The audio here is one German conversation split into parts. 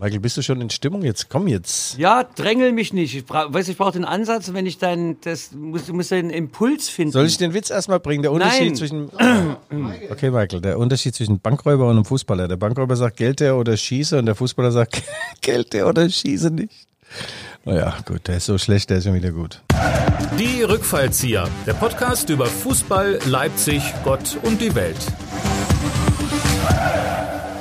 Michael, bist du schon in Stimmung? Jetzt komm jetzt. Ja, drängel mich nicht. Ich brauch, weiß, ich brauche den Ansatz, wenn ich dein, das muss, du musst den Impuls finden. Soll ich den Witz erstmal bringen? Der Unterschied Nein. zwischen. Okay, Michael, der Unterschied zwischen Bankräuber und einem Fußballer. Der Bankräuber sagt Geld her oder schieße und der Fußballer sagt Geld her oder schieße nicht. Naja, gut, der ist so schlecht, der ist schon wieder gut. Die Rückfallzieher, der Podcast über Fußball, Leipzig, Gott und die Welt.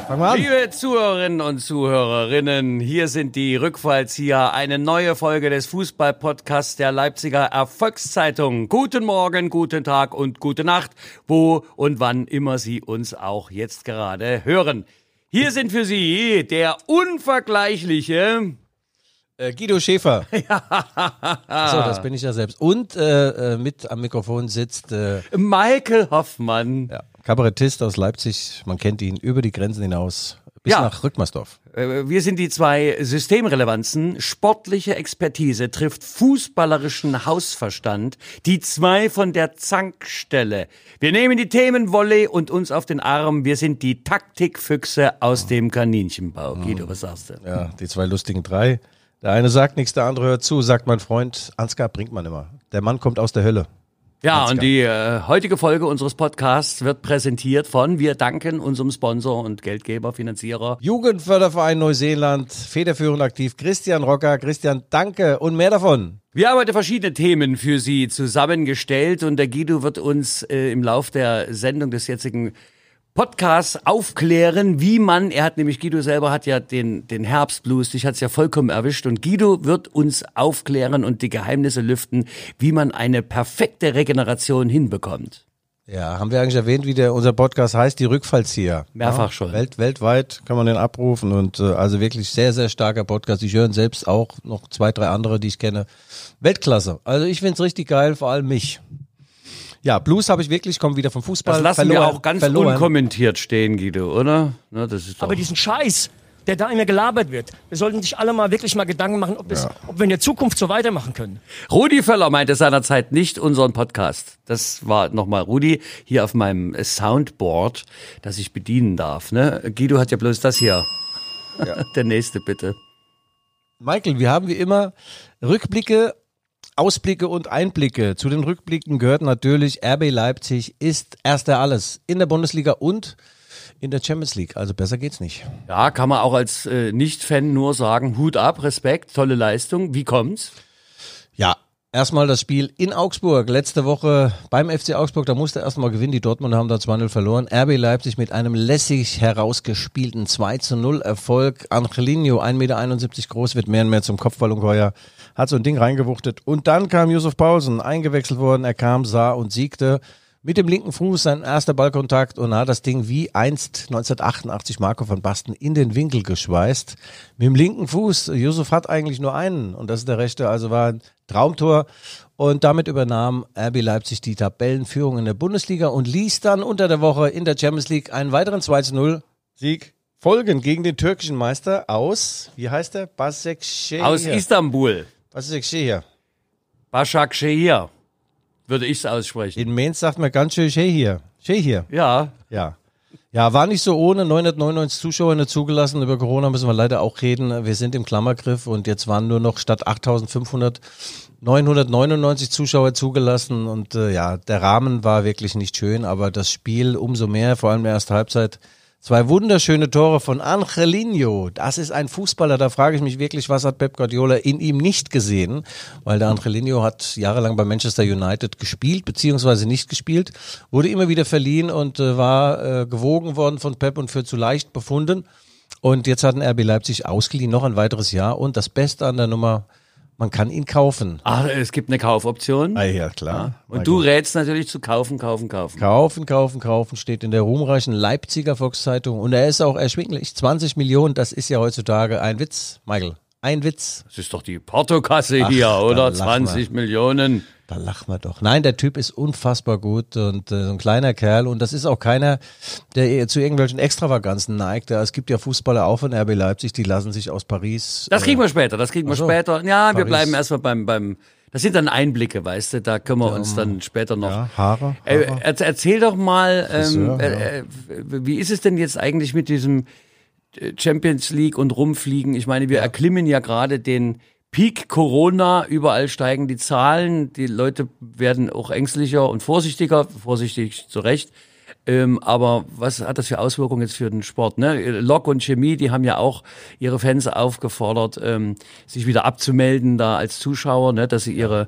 Fangen wir an. Liebe Zuhörerinnen und Zuhörerinnen, hier sind die Rückfallzieher, eine neue Folge des Fußball-Podcasts der Leipziger Erfolgszeitung. Guten Morgen, guten Tag und gute Nacht, wo und wann immer Sie uns auch jetzt gerade hören. Hier sind für Sie der unvergleichliche Äh, Guido Schäfer. so, das bin ich ja selbst. Und äh, äh, mit am Mikrofon sitzt äh, Michael Hoffmann. ja, Kabarettist aus Leipzig. Man kennt ihn über die Grenzen hinaus bis Ja. nach Rückmersdorf. Äh, Wir sind die zwei Systemrelevanzen. Sportliche Expertise trifft fußballerischen Hausverstand. Die zwei von der Zankstelle. Wir nehmen die Themen Volley und uns auf den Arm. Wir sind die Taktikfüchse aus dem Kaninchenbau. Guido, was sagst du? Ja, die zwei lustigen drei. Der eine sagt nichts, der andere hört zu, sagt mein Freund Ansgar Brinkmann immer. Der Mann kommt aus der Hölle. Ja, Ganz und die äh, heutige Folge unseres Podcasts wird präsentiert von Wir danken unserem Sponsor und Geldgeber, Finanzierer. Jugendförderverein Neuseeland, federführend aktiv, Christian Rocker. Christian, danke und mehr davon. Wir haben heute verschiedene Themen für Sie zusammengestellt und der Guido wird uns äh, im Lauf der Sendung des jetzigen Podcasts aufklären, wie man, er hat nämlich, Guido selber hat ja den, den Herbstblues, dich hat's ja vollkommen erwischt und Guido wird uns aufklären und die Geheimnisse lüften, wie man eine perfekte Regeneration hinbekommt. Ja, haben wir eigentlich erwähnt, wie der unser Podcast heißt, die Rückfallzieher. Mehrfach ja, schon. Welt, weltweit kann man den abrufen und äh, also wirklich sehr, sehr starker Podcast. Ich höre ihn selbst auch, noch zwei, drei andere, die ich kenne. Weltklasse. Also ich find's richtig geil, vor allem mich. Ja, Blues habe ich wirklich, komme wieder vom Fußball. Das lassen wir verloren, auch ganz verloren. unkommentiert stehen, Guido, oder? Na, das ist Aber diesen Scheiß, der da immer gelabert wird, wir sollten sich alle mal wirklich mal Gedanken machen, ob, es, ob wir in der Zukunft so weitermachen können. Rudi Völler meinte seinerzeit nicht unseren Podcast. Das war nochmal Rudi hier auf meinem Soundboard, das ich bedienen darf. Ne? Guido hat ja bloß das hier. Der nächste bitte. Michael, wir haben wie immer Rückblicke, Ausblicke und Einblicke. Zu den Rückblicken gehört natürlich RB Leipzig ist erster alles in der Bundesliga und in der Champions League. Also besser geht's nicht. Ja, kann man auch als äh, Nicht-Fan nur sagen, Hut ab, Respekt, tolle Leistung. Wie kommt's? Ja, erstmal das Spiel in Augsburg. Letzte Woche beim FC Augsburg, da musste erstmal gewinnen. Die Dortmunder haben da 2-0 verloren. RB Leipzig mit einem lässig herausgespielten 2-0 Erfolg. Angelino, 1,71 Meter groß, wird mehr und mehr zum Kopfballungeheuer. Hat so ein Ding reingewuchtet. Und dann kam Yusuf Paulsen, eingewechselt worden. Er kam, sah und siegte. Mit dem linken Fuß sein erster Ballkontakt und hat das Ding wie einst 1988 Marco van Basten in den Winkel geschweißt. Mit dem linken Fuß, Yusuf hat eigentlich nur einen und das ist der rechte, also war Traumtor. Und damit übernahm RB Leipzig die Tabellenführung in der Bundesliga und ließ dann unter der Woche in der Champions League einen weiteren 2-0 Sieg folgen gegen den türkischen Meister aus, wie heißt der? Basekşehir. Aus Istanbul. Basekşehir. Başakşehir, würde ich's aussprechen. In Mainz sagt man ganz schön Şehir. Şehir. Ja, Ja. Ja, war nicht so ohne. 999 Zuschauer nicht zugelassen. Über Corona müssen wir leider auch reden. Wir sind im Klammergriff und jetzt waren nur noch statt 8500 999 Zuschauer zugelassen. Und äh, ja, der Rahmen war wirklich nicht schön, aber das Spiel umso mehr, vor allem ersten Halbzeit. Zwei wunderschöne Tore von Angelino. Das ist ein Fußballer. Da frage ich mich wirklich, was hat Pep Guardiola in ihm nicht gesehen? Weil der Angelino hat jahrelang bei Manchester United gespielt, beziehungsweise nicht gespielt, wurde immer wieder verliehen und äh, war äh, gewogen worden von Pep und für zu leicht befunden. Und jetzt hat ein RB Leipzig ausgeliehen, noch ein weiteres Jahr. Und das Beste an der Nummer, man kann ihn kaufen. Ach, es gibt eine Kaufoption. Ah, ja, klar. Und du rätst natürlich zu kaufen, kaufen, kaufen. Kaufen, kaufen, kaufen steht in der ruhmreichen Leipziger Volkszeitung und er ist auch erschwinglich. 20 Millionen, das ist ja heutzutage ein Witz, Michael. Ein Witz. Das ist doch die Portokasse Ach, hier, oder? lach 20 Millionen. Da lachen wir doch. Nein, der Typ ist unfassbar gut und äh, so ein kleiner Kerl und das ist auch keiner, der zu irgendwelchen Extravaganzen neigt. Ja, Es gibt ja Fußballer auch von RB Leipzig, die lassen sich aus Paris. Das äh, kriegen wir später, das kriegen wir so. später. Ja, wir Paris. bleiben erstmal beim, beim, das sind dann Einblicke, weißt du, da können wir uns dann später noch. ja, Haare. Äh, Haare. erzähl doch mal, ähm, Friseur, äh, äh, wie ist es denn jetzt eigentlich mit diesem Champions League und rumfliegen. Ich meine, wir erklimmen ja gerade den Peak Corona. Überall steigen die Zahlen. Die Leute werden auch ängstlicher und vorsichtiger. Vorsichtig zu Recht. Ähm, aber was hat das für Auswirkungen jetzt für den Sport? Ne? Lok und Chemie, die haben ja auch ihre Fans aufgefordert, ähm, sich wieder abzumelden da als Zuschauer, ne? dass sie ihre,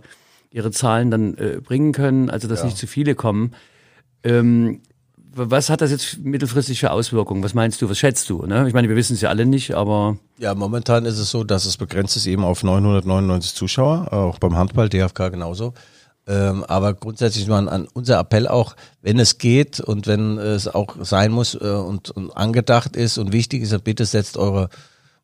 ihre Zahlen dann äh, bringen können, also dass nicht zu viele kommen. Ähm, was hat das jetzt mittelfristig für Auswirkungen? Was meinst du? Was schätzt du? Ne? Ich meine, wir wissen es ja alle nicht, aber Ja, momentan ist es so, dass es begrenzt ist eben auf 999 Zuschauer, auch beim Handball, DFK genauso. Ähm, aber grundsätzlich nur an, an unser Appell auch, wenn es geht und wenn es auch sein muss äh, und, und angedacht ist und wichtig ist, bitte setzt eure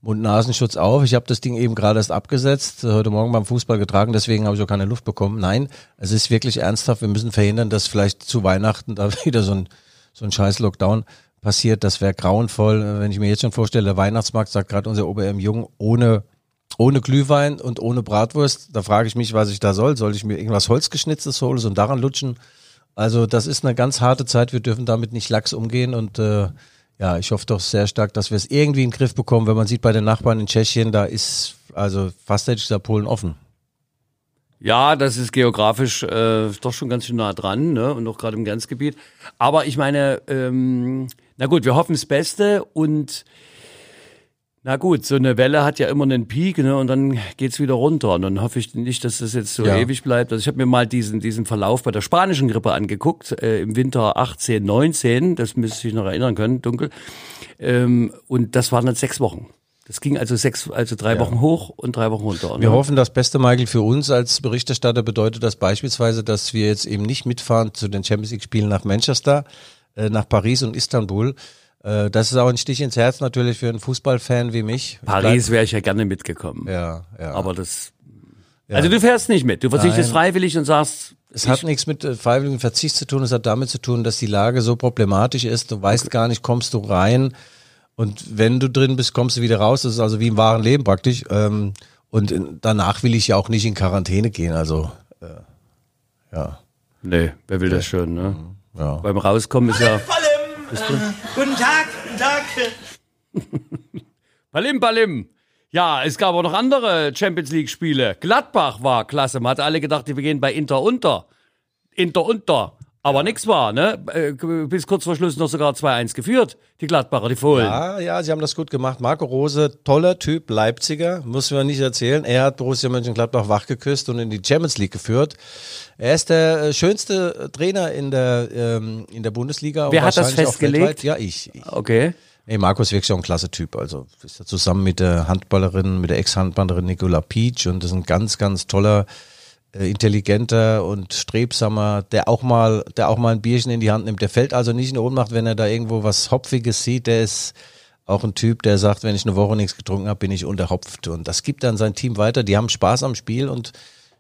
Mund-Nasenschutz auf. Ich habe das Ding eben gerade erst abgesetzt, heute Morgen beim Fußball getragen, deswegen habe ich auch keine Luft bekommen. Nein, es ist wirklich ernsthaft. Wir müssen verhindern, dass vielleicht zu Weihnachten da wieder so ein, so ein scheiß Lockdown passiert. Das wäre grauenvoll, wenn ich mir jetzt schon vorstelle, der Weihnachtsmarkt, sagt gerade unser OBM Jung, ohne ohne Glühwein und ohne Bratwurst, da frage ich mich, was ich da soll. Soll ich mir irgendwas Holzgeschnitztes holen und daran lutschen? Also das ist eine ganz harte Zeit. Wir dürfen damit nicht lax umgehen und äh, ja, ich hoffe doch sehr stark, dass wir es irgendwie in den Griff bekommen. Wenn man sieht bei den Nachbarn in Tschechien, da ist also fast hätte ich gesagt Polen offen. Ja, das ist geografisch äh, doch schon ganz schön nah dran, ne? Und auch gerade im Grenzgebiet. Aber ich meine, ähm, na gut, wir hoffen das Beste und na gut, so eine Welle hat ja immer einen Peak, ne? Und dann geht's wieder runter. Und dann hoffe ich nicht, dass das jetzt so Ja. ewig bleibt. Also ich habe mir mal diesen, diesen Verlauf bei der spanischen Grippe angeguckt, äh, im Winter 18, 19, das müsste ich noch erinnern können, dunkel. Ähm, und das waren dann sechs Wochen. Das ging also sechs, also drei Wochen hoch und drei Wochen runter. Wir ne? hoffen, das Beste, Michael, für uns als Berichterstatter bedeutet das beispielsweise, dass wir jetzt eben nicht mitfahren zu den Champions League Spielen nach Manchester, äh, nach Paris und Istanbul. Äh, das ist auch ein Stich ins Herz natürlich für einen Fußballfan wie mich. Paris wäre ich ja gerne mitgekommen. Ja, ja. Aber das. Also du fährst nicht mit. Du verzichtest Nein. freiwillig und sagst, Es hat nichts mit äh, freiwilligem Verzicht zu tun, es hat damit zu tun, dass die Lage so problematisch ist. Du weißt gar nicht, kommst du rein und wenn du drin bist, kommst du wieder raus. Das ist also wie im wahren Leben praktisch. Ähm, Und in, danach will ich ja auch nicht in Quarantäne gehen. Also äh, ja, nee, wer will das schon, ne? ja. Beim Rauskommen ist ja. Palim. Ähm, guten Tag, guten Tag. Palim, Palim. Ja, es gab auch noch andere Champions League Spiele. Gladbach war klasse. Man hatte alle gedacht, wir gehen bei Inter unter. Inter unter. Aber nix war, ne? Äh, Bis kurz vor Schluss noch sogar 2-1 geführt. Die Gladbacher, die Fohlen. Ja, ja, sie haben das gut gemacht. Marco Rose, toller Typ, Leipziger, muss man nicht erzählen. Er hat Borussia Mönchengladbach wachgeküsst und in die Champions League geführt. Er ist der äh, schönste Trainer in der, ähm, in der Bundesliga. und Wer hat das festgelegt? Ja, ich. ich. Okay. Nee, Marco ist wirklich auch ein klasse Typ. Also ist er zusammen mit der Handballerin, mit der Ex-Handballerin Nicola Peach und das ist ein ganz, ganz toller, intelligenter und strebsamer, der auch mal, der auch mal ein Bierchen in die Hand nimmt. Der fällt also nicht in Ohnmacht, wenn er da irgendwo was Hopfiges sieht. Der ist auch ein Typ, der sagt, wenn ich eine Woche nichts getrunken habe, bin ich unterhopft. Und das gibt dann sein Team weiter. Die haben Spaß am Spiel und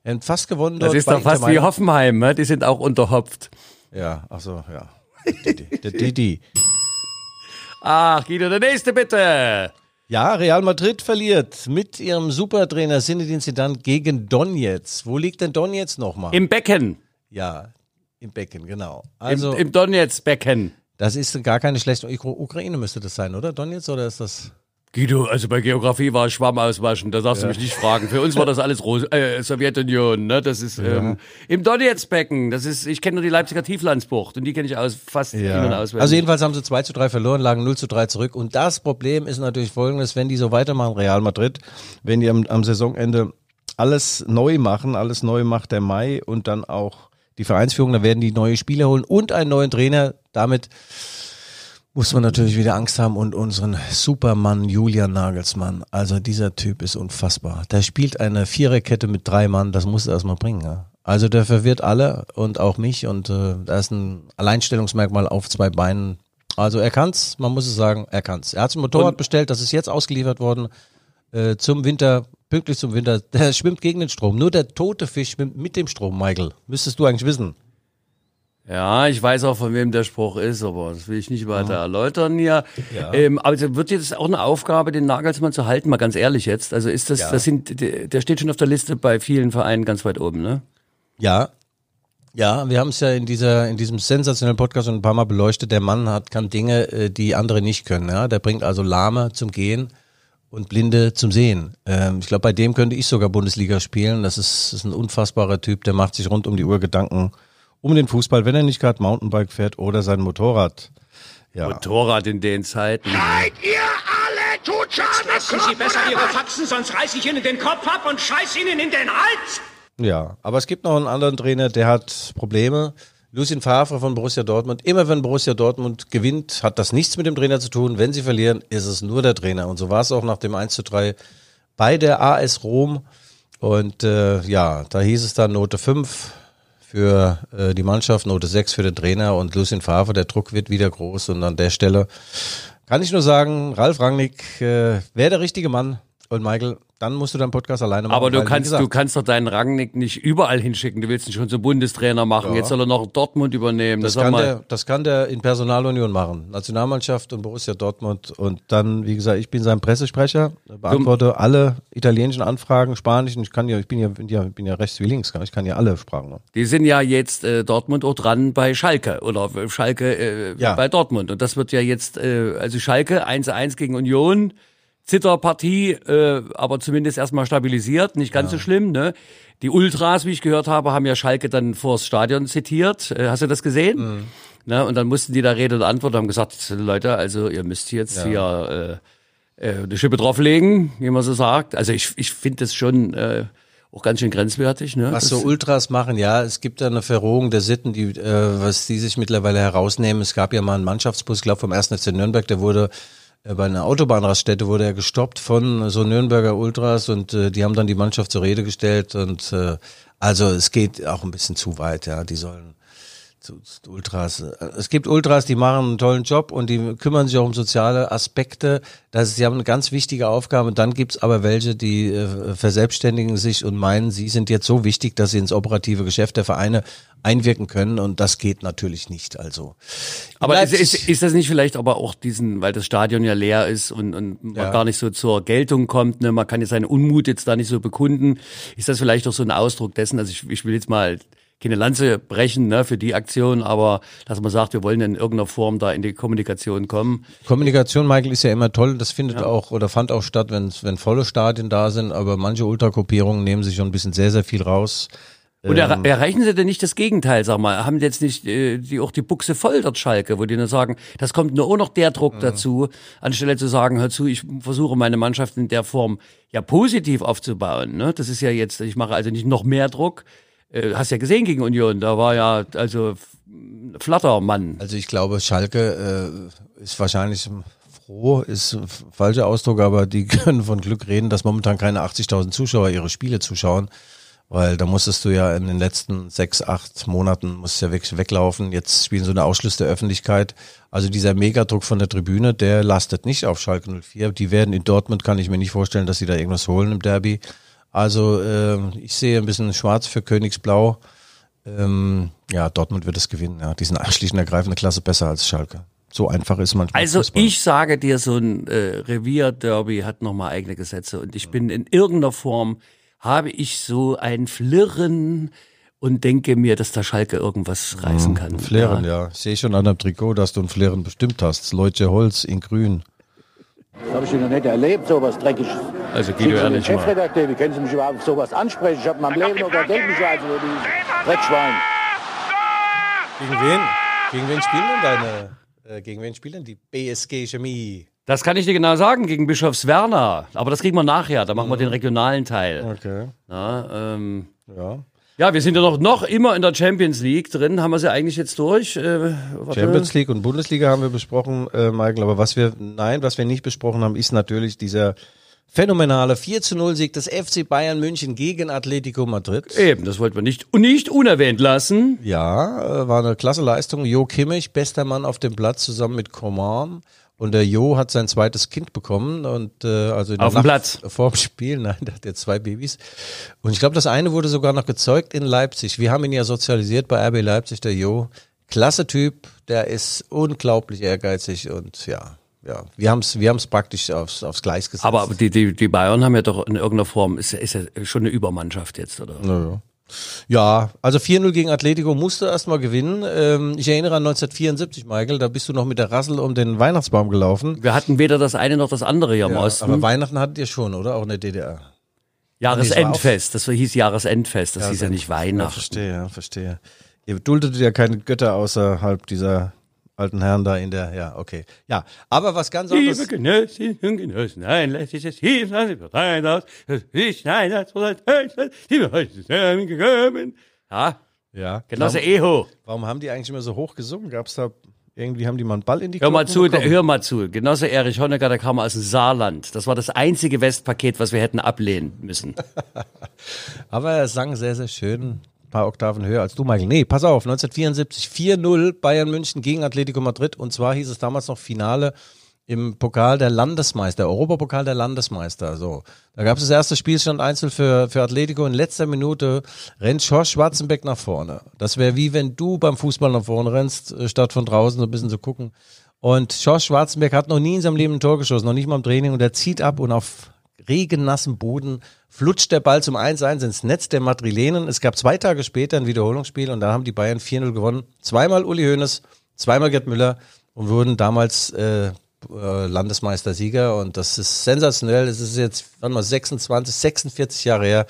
haben fast gewonnen. Das dort ist doch fast wie. Hoffenheim, ne? Die sind auch unterhopft. Ja, ach so, ja. Der Didi. Ach, Guido, der nächste bitte. Ja, Real Madrid verliert mit ihrem Supertrainer Zinedine Zidane gegen Donetsk. Wo liegt denn Donetsk nochmal? Im Becken. ja, im Becken, genau. Also Im, im Donetsk-Becken. das ist gar keine schlechte Ukra- Ukraine müsste das sein, oder? Donetsk oder ist das? Guido, also bei Geografie war Schwamm auswaschen, da darfst du mich nicht fragen. Für uns war das alles Ros äh, Sowjetunion, ne? Das ist ähm, im Donetsk-Becken. Das ist, ich kenne nur die Leipziger Tieflandsbucht und die kenne ich aus fast in- und auswendig. Also jedenfalls haben sie 2 zu 3 verloren, lagen 0 zu 3 zurück. Und das Problem ist natürlich folgendes, wenn die so weitermachen, Real Madrid, wenn die am, am Saisonende alles neu machen, alles neu macht der Mai und dann auch die Vereinsführung, dann werden die neue Spieler holen und einen neuen Trainer. Damit muss man natürlich wieder Angst haben und unseren Supermann Julian Nagelsmann. Also dieser Typ ist unfassbar. Der spielt eine Viererkette mit drei Mann, das muss er erstmal bringen. Ja. Also der verwirrt alle und auch mich und äh, da ist ein Alleinstellungsmerkmal auf zwei Beinen. Also er kann's, man muss es sagen, er kann's. Er hat ein Motorrad Und- bestellt, das ist jetzt ausgeliefert worden äh, zum Winter, pünktlich zum Winter. Der schwimmt gegen den Strom. Nur der tote Fisch schwimmt mit dem Strom, Michael. Müsstest du eigentlich wissen. Ja, ich weiß auch, von wem der Spruch ist, aber das will ich nicht weiter erläutern hier. Ähm, aber es wird jetzt auch eine Aufgabe, den Nagelsmann zu halten, mal ganz ehrlich jetzt. Also ist das, Ja. das sind, der steht schon auf der Liste bei vielen Vereinen ganz weit oben, ne? Ja, Ja, wir haben es ja in dieser, in diesem sensationellen Podcast schon ein paar Mal beleuchtet. Der Mann hat, kann Dinge, äh, die andere nicht können. Ja? Der bringt also Lahme zum Gehen und Blinde zum Sehen. Ähm, ich glaube, bei dem könnte ich sogar Bundesliga spielen. Das ist, das ist ein unfassbarer Typ, der macht sich rund um die Uhr Gedanken um den Fußball, wenn er nicht gerade Mountainbike fährt oder sein Motorrad. Ja. Motorrad in den Zeiten. Seid ihr alle tut Lassen Sie besser Ihre Faxen, sonst reiß ich Ihnen den Kopf ab und scheiß Ihnen in den Hals! Ja, aber es gibt noch einen anderen Trainer, der hat Probleme. Lucien Favre von Borussia Dortmund. Immer wenn Borussia Dortmund gewinnt, hat das nichts mit dem Trainer zu tun. Wenn sie verlieren, ist es nur der Trainer. Und so war es auch nach dem 1 zu 3 bei der AS Rom. Und äh, ja, da hieß es dann Note 5 für äh, die Mannschaft, Note 6 für den Trainer und Lucien Favre. Der Druck wird wieder groß. Und an der Stelle kann ich nur sagen, Ralf Rangnick äh, wäre der richtige Mann. Und Michael, dann musst du deinen Podcast alleine machen. Aber du kannst, du kannst doch deinen Rangnick nicht überall hinschicken. Du willst ihn schon zum Bundestrainer machen. Jetzt soll er noch Dortmund übernehmen. Das sag kann, der, das kann der in Personalunion machen. Nationalmannschaft und Borussia Dortmund. Und dann, wie gesagt, ich bin sein Pressesprecher, beantworte alle italienischen Anfragen, spanischen. Ich kann ja, ich bin ja, bin ja, bin ja rechts wie links, ich kann ja alle Sprachen. noch. Die sind ja jetzt äh, Dortmund auch dran bei Schalke oder Schalke äh, Ja. bei Dortmund. Und das wird ja jetzt, äh, also Schalke 1-1 gegen Union, Zitterpartie, äh, aber zumindest erstmal stabilisiert, nicht ganz so schlimm. Ne? Die Ultras, wie ich gehört habe, haben ja Schalke dann vors Stadion zitiert. Äh, hast du das gesehen? Ne? Und dann mussten die da Rede und Antwort haben gesagt, Leute, also ihr müsst jetzt hier äh, äh, eine Schippe drauflegen, wie man so sagt. Also ich, ich finde das schon äh, auch ganz schön grenzwertig. Ne? Was so Ultras machen, ja, es gibt da eine Verrohung der Sitten, die, äh, was die sich mittlerweile herausnehmen. Es gab ja mal einen Mannschaftsbus, ich glaube vom 1. FC Nürnberg, der wurde bei einer Autobahnraststätte wurde er gestoppt von so Nürnberger Ultras und äh, die haben dann die Mannschaft zur Rede gestellt und äh, also es geht auch ein bisschen zu weit, ja, die sollen Ultras. Es gibt Ultras, die machen einen tollen Job und die kümmern sich auch um soziale Aspekte. Das ist, sie haben eine ganz wichtige Aufgabe. Und dann gibt's aber welche, die äh, verselbstständigen sich und meinen, sie sind jetzt so wichtig, dass sie ins operative Geschäft der Vereine einwirken können. Und das geht natürlich nicht. Also, Aber ist, ist, ist das nicht vielleicht aber auch diesen, weil das Stadion ja leer ist und, und man Ja. gar nicht so zur Geltung kommt, ne, man kann jetzt seinen Unmut jetzt da nicht so bekunden, ist das vielleicht auch so ein Ausdruck dessen, also ich, ich will jetzt mal keine Lanze brechen ne, für die Aktion, aber dass man sagt, wir wollen in irgendeiner Form da in die Kommunikation kommen. Kommunikation, Michael, ist ja immer toll. Das findet auch oder fand auch statt, wenn, wenn volle Stadien da sind. Aber manche Ultragruppierungen nehmen sich schon ein bisschen sehr, sehr viel raus. Und er, erreichen sie denn nicht das Gegenteil, sag mal? Haben jetzt nicht äh, die auch die Buchse voll dort Schalke, wo die nur sagen, das kommt nur auch noch der Druck dazu, anstelle zu sagen, hör zu, ich versuche meine Mannschaft in der Form ja positiv aufzubauen. Ne? Das ist ja jetzt, ich mache also nicht noch mehr Druck. Äh, hast ja gesehen gegen Union, da war ja also Flattermann. Also ich glaube, Schalke äh, ist wahrscheinlich froh, ist ein falscher Ausdruck, aber die können von Glück reden, dass momentan keine 80.000 Zuschauer ihre Spiele zuschauen, weil da musstest du ja in den letzten sechs, acht Monaten musst ja wirklich weglaufen. Jetzt spielen so eine Ausschluss der Öffentlichkeit. Also dieser Megadruck von der Tribüne, der lastet nicht auf Schalke 04. Die werden in Dortmund, kann ich mir nicht vorstellen, dass sie da irgendwas holen im Derby. Also äh, ich sehe ein bisschen schwarz für Königsblau. Ähm, ja, Dortmund wird es gewinnen. Ja. Die sind schlicht und ergreifend eine Klasse besser als Schalke. So einfach ist manchmal Also Fußball. ich sage dir, so ein äh, Revierderby hat nochmal eigene Gesetze und ich bin in irgendeiner Form, habe ich so ein Flirren und denke mir, dass der Schalke irgendwas reißen kann. Flären, ja. Ich sehe schon an deinem Trikot, dass du ein Flären bestimmt hast. Leute Holz in grün. Das habe ich noch nicht erlebt, sowas Dreckiges. Also Guido, ehrlich mal. Chefredakteur, wie können Sie mich überhaupt auf sowas ansprechen? Ich habe in meinem Leben noch Geld bezahlt für dieses Dreckschwein. Gegen wen? Gegen wen spielen denn deine, äh, gegen wen spielen denn die BSG Chemie? Das kann ich dir genau sagen, gegen Bischofswerner. Aber das kriegen wir nachher, da machen wir den regionalen Teil. Okay. Ja, ähm, Ja. Ja, wir sind ja noch, noch immer in der Champions League drin. Haben wir sie eigentlich jetzt durch? Äh. Champions League und Bundesliga haben wir besprochen, äh, Michael. Aber was wir, nein, was wir nicht besprochen haben, ist natürlich dieser phänomenale 4 zu 0 Sieg des FC Bayern München gegen Atletico Madrid. Eben, das wollten wir nicht, nicht unerwähnt lassen. Ja, äh, war eine klasse Leistung. Jo Kimmich, bester Mann auf dem Platz, zusammen mit Coman. Und der Jo hat sein zweites Kind bekommen und äh, also in der Auf dem Platz. vor dem Spiel, nein, der hat jetzt zwei Babys. Und ich glaube, das eine wurde sogar noch gezeugt in Leipzig. Wir haben ihn ja sozialisiert bei RB Leipzig, der Jo. Klasse Typ, der ist unglaublich ehrgeizig und ja, ja, wir haben es wir haben's praktisch aufs, aufs Gleis gesetzt. Aber die, die, die Bayern haben ja doch in irgendeiner Form, ist, ja- ist ja schon eine Übermannschaft jetzt, oder? ja, ja. Ja, also 4-0 gegen Atletico musste erstmal gewinnen. Ähm, ich erinnere an 1974, Michael, da bist du noch mit der Rassel um den Weihnachtsbaum gelaufen. Wir hatten weder das eine noch das andere hier im Ja, Osten. aber Weihnachten hattet ihr schon, oder? Auch in der DDR. Jahresendfest, das hieß Jahresendfest, das hieß ja nicht Ja, Weihnachten. verstehe, ja, verstehe. Ihr duldetet ja keine Götter außerhalb dieser alten Herren da in der, ja, okay. Ja, aber was ganz anderes. Liebe Genössinnen und Genossen, ein letztes Team, das ist bereit aus, das ist ein, das ein, die wir heute zusammengekommen. Ja, Ja, Genosse warum, Eho, warum haben die eigentlich immer so hoch gesungen? Gab's da, irgendwie haben die mal einen Ball in die hör mal Glocken zu, der, hör mal zu. Genosse Erich Honecker, der kam aus dem Saarland. Das war das einzige Westpaket, was wir hätten ablehnen müssen. Aber er sang sehr, sehr schön. Ein paar Oktaven höher als du, Michael. Nee, pass auf, 1974 4-0 Bayern München gegen Atletico Madrid. Und zwar hieß es damals noch Finale im Pokal der Landesmeister, Europapokal der Landesmeister. So, da gab es das erste Spielstand einzeln für, für Atletico. In letzter Minute rennt Schorsch Schwarzenbeck nach vorne. Das wäre wie wenn du beim Fußball nach vorne rennst, äh, statt von draußen so ein bisschen zu gucken. Und Schorsch Schwarzenbeck hat noch nie in seinem Leben ein Tor geschossen, noch nicht mal im Training. Und er zieht ab und auf regennassem Boden flutscht der Ball zum 1-1 ins Netz der Madrilenen. Es gab zwei Tage später ein Wiederholungsspiel und da haben die Bayern 4-0 gewonnen. Zweimal Uli Hoeneß, zweimal Gerd Müller und wurden damals äh, äh, Landesmeistersieger und das ist sensationell. Es ist jetzt, wann mal 26, 46 Jahre her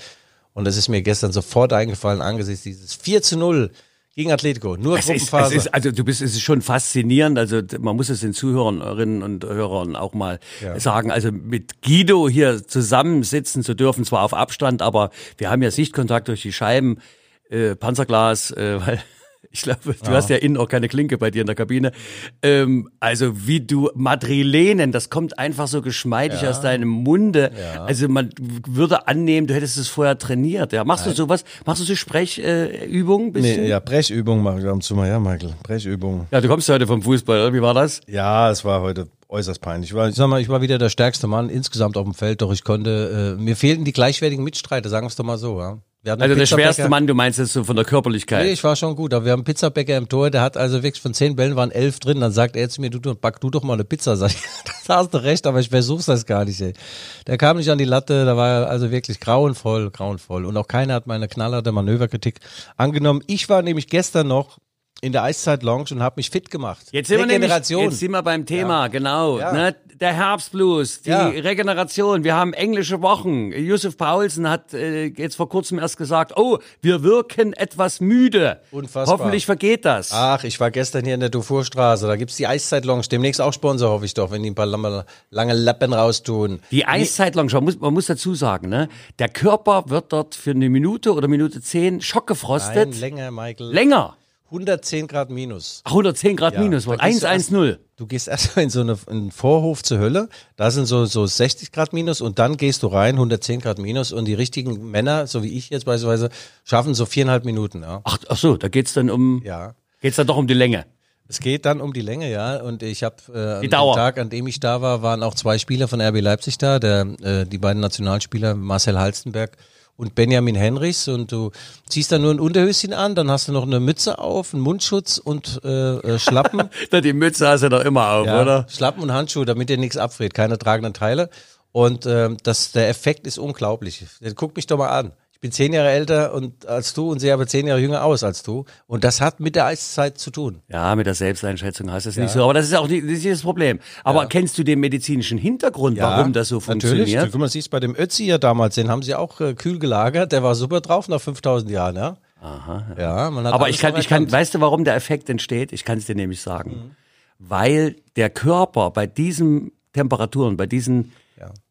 und das ist mir gestern sofort eingefallen angesichts dieses 4 zu 0 gegen Atletico. Nur Es ist, es Gruppenphase. ist, also du bist, es ist schon faszinierend. Also man muss es den Zuhörerinnen und Hörern auch mal sagen. Also mit Guido hier zusammensitzen zu dürfen, zwar auf Abstand, aber wir haben ja Sichtkontakt durch die Scheiben, äh, Panzerglas, äh, weil ich glaube, du hast ja innen auch keine Klinke bei dir in der Kabine. Ähm, also wie du Madrilenen, das kommt einfach so geschmeidig aus deinem Munde. Also man würde annehmen, du hättest es vorher trainiert. Ja, machst du sowas? Machst du so Sprechübungen? Äh? Nee, ja, Brechübung machen wir zu mal, ja, Michael. Brechübung. Ja, du kommst heute vom Fußball, oder? Wie war das? Ja, es war heute äußerst peinlich. Ich war, ich sag mal, ich war wieder der stärkste Mann insgesamt auf dem Feld, doch ich konnte, äh, mir fehlten die gleichwertigen Mitstreiter, sagen wir es doch mal so, ja. Also der schwerste Mann, du meinst jetzt so von der Körperlichkeit. Nee, ich war schon gut, aber wir haben einen Pizzabäcker im Tor, der hat also wirklich von zehn Bällen waren elf drin, dann sagt er zu mir, du, du back du doch mal eine Pizza, sag ich, das hast du recht, aber ich versuch's das gar nicht, ey. Der kam nicht an die Latte, da war er also wirklich grauenvoll, grauenvoll und auch keiner hat meine knallharte Manöverkritik angenommen. Ich war nämlich gestern noch in der Eiszeit Lounge und habe mich fit gemacht. Jetzt sind, wir nämlich, Regeneration. jetzt sind wir beim Thema, genau. Ja. Ne? Der Herbstblues, die Ja. Regeneration. Wir haben englische Wochen. Yusuf Paulsen hat äh, jetzt vor kurzem erst gesagt, oh, wir wirken etwas müde. Unfassbar. Hoffentlich vergeht das. Ach, ich war gestern hier in der Dufourstraße. Da gibt's die Eiszeit-Lounge. Demnächst auch Sponsor, hoffe ich doch, wenn die ein paar lange, lange Lappen raustun. Die Eiszeit-Lounge, man muss, man muss dazu sagen, ne? der Körper wird dort für eine Minute oder Minute zehn schockgefrostet. Nein, länger, Michael. Länger. 110 Grad minus. Ach, 110 Grad Ja, minus. da gehst du erst- 110. Du gehst erstmal in so eine, in einen Vorhof zur Hölle. Da sind so, so 60 Grad minus und dann gehst du rein, 110 Grad minus und die richtigen Männer, so wie ich jetzt beispielsweise, schaffen so viereinhalb Minuten. Ja. Ach, ach so, da geht's dann um, ja. geht's dann doch um die Länge. Es geht dann um die Länge, ja. Und ich habe äh, Die Dauer. Tag, an dem ich da war, waren auch zwei Spieler von RB Leipzig da, der, äh, die beiden Nationalspieler Marcel Halstenberg und Benjamin Henrichs. Und du ziehst dann nur ein Unterhöschen an, dann hast du noch eine Mütze auf, einen Mundschutz und äh, äh, Schlappen. Na, die Mütze hast du doch immer auf, ja, oder? Schlappen und Handschuhe, damit dir nichts abfriert, keine tragenden Teile. Und ähm, das, der Effekt ist unglaublich. Guck mich doch mal an. Bin zehn Jahre älter und als du und sehe aber zehn Jahre jünger aus als du. Und das hat mit der Eiszeit zu tun. Ja, mit der Selbsteinschätzung heißt das nicht so. Aber das ist auch nicht, das ist das Problem. Aber kennst du den medizinischen Hintergrund, warum das so Natürlich. funktioniert? Guck mal, siehst bei dem Ötzi ja damals, den haben sie auch äh, kühl gelagert. Der war super drauf nach 5000 Jahren, ja. Aha. Ja, man hat Aber ich kann, ich kann, weißt du, warum der Effekt entsteht? Ich kann es dir nämlich sagen. Weil der Körper bei diesen Temperaturen, bei diesen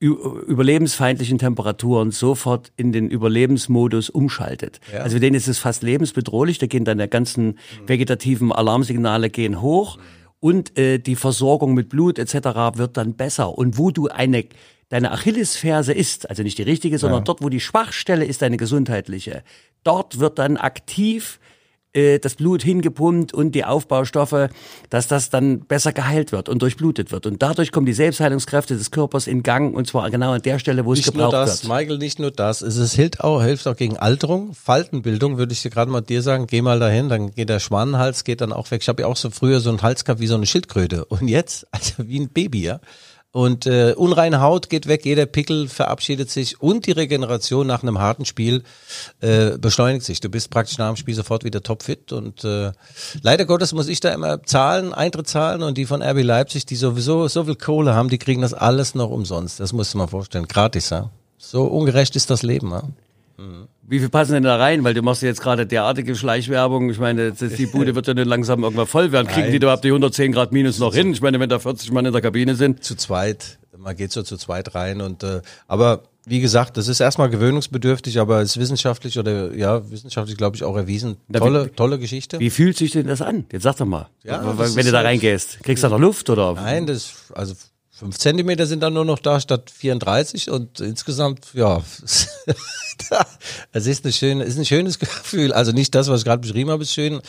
ü- überlebensfeindlichen Temperaturen sofort in den Überlebensmodus umschaltet. Also für den ist es fast lebensbedrohlich, da gehen dann die ganzen vegetativen Alarmsignale gehen hoch und äh, die Versorgung mit Blut etc. wird dann besser. Und wo du eine deine Achillesferse ist, also nicht die richtige, sondern dort, wo die Schwachstelle ist, deine gesundheitliche, dort wird dann aktiv äh, das Blut hingepumpt und die Aufbaustoffe, dass das dann besser geheilt wird und durchblutet wird. Und dadurch kommen die Selbstheilungskräfte des Körpers in Gang und zwar genau an der Stelle, wo es Nicht nur gebraucht das, wird. Michael, nicht nur das. Es hilft, auch, hilft auch gegen Alterung, Faltenbildung, würde ich dir gerade mal dir sagen. Geh mal dahin, dann geht der Schwanenhals, geht dann auch weg. Ich habe ja auch so früher so einen Hals gehabt wie so eine Schildkröte. Und jetzt, also wie ein Baby, ja. Und äh, unreine Haut geht weg, jeder Pickel verabschiedet sich und die Regeneration nach einem harten Spiel äh, beschleunigt sich. Du bist praktisch nach dem Spiel sofort wieder topfit und äh, leider Gottes muss ich da immer zahlen, Eintritt zahlen und die von RB Leipzig, die sowieso so viel Kohle haben, die kriegen das alles noch umsonst. Das musst du mal vorstellen, gratis, ja. So ungerecht ist das Leben, ja. Wie viel passen denn da rein? Weil du machst jetzt gerade derartige Schleichwerbung. Ich meine, das, die Bude wird ja nicht langsam irgendwann voll werden. Kriegen die da überhaupt die 110 Grad minus noch hin? Ich meine, wenn da 40 Mann in der Kabine sind. zu zweit, man geht so zu zweit rein und äh, aber wie gesagt, das ist erstmal gewöhnungsbedürftig, aber es ist wissenschaftlich oder ja, wissenschaftlich glaube ich auch erwiesen. Tolle, tolle Geschichte. Wie fühlt sich denn das an? Jetzt sag doch mal. Ja, wenn du da reingehst. Kriegst du da noch Luft oder? Nein, das also fünf Zentimeter sind dann nur noch da statt 34 und insgesamt ja, es ist eine schöne, ist ein schönes Gefühl. Also nicht das, was ich gerade beschrieben habe, ist schön.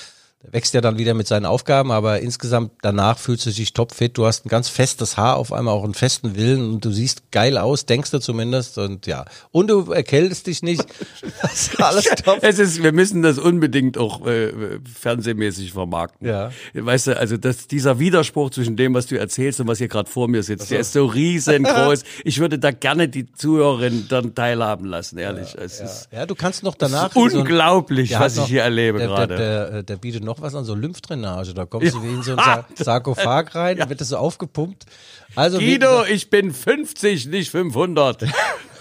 Wächst ja dann wieder mit seinen Aufgaben, aber insgesamt danach fühlst du dich topfit. Du hast ein ganz festes Haar, auf einmal auch einen festen Willen und du siehst geil aus, denkst du zumindest und ja. Und du erkältest dich nicht. Das ist alles top. Es ist, wir müssen das unbedingt auch äh, fernsehmäßig vermarkten. Ja. Weißt du, also das, dieser Widerspruch zwischen dem, was du erzählst und was hier gerade vor mir sitzt, der ist so riesengroß. ich würde da gerne die Zuhörerin dann teilhaben lassen, ehrlich. es ist Ja, du kannst noch danach. in so ein- unglaublich, was ich hier erlebe der, gerade. Der, der, der bietet noch was an, so Lymphdrainage. Da kommst du wie in so ein Sa Sarkophag rein, wird das so aufgepumpt. Also Guido, ich bin 50, nicht 500.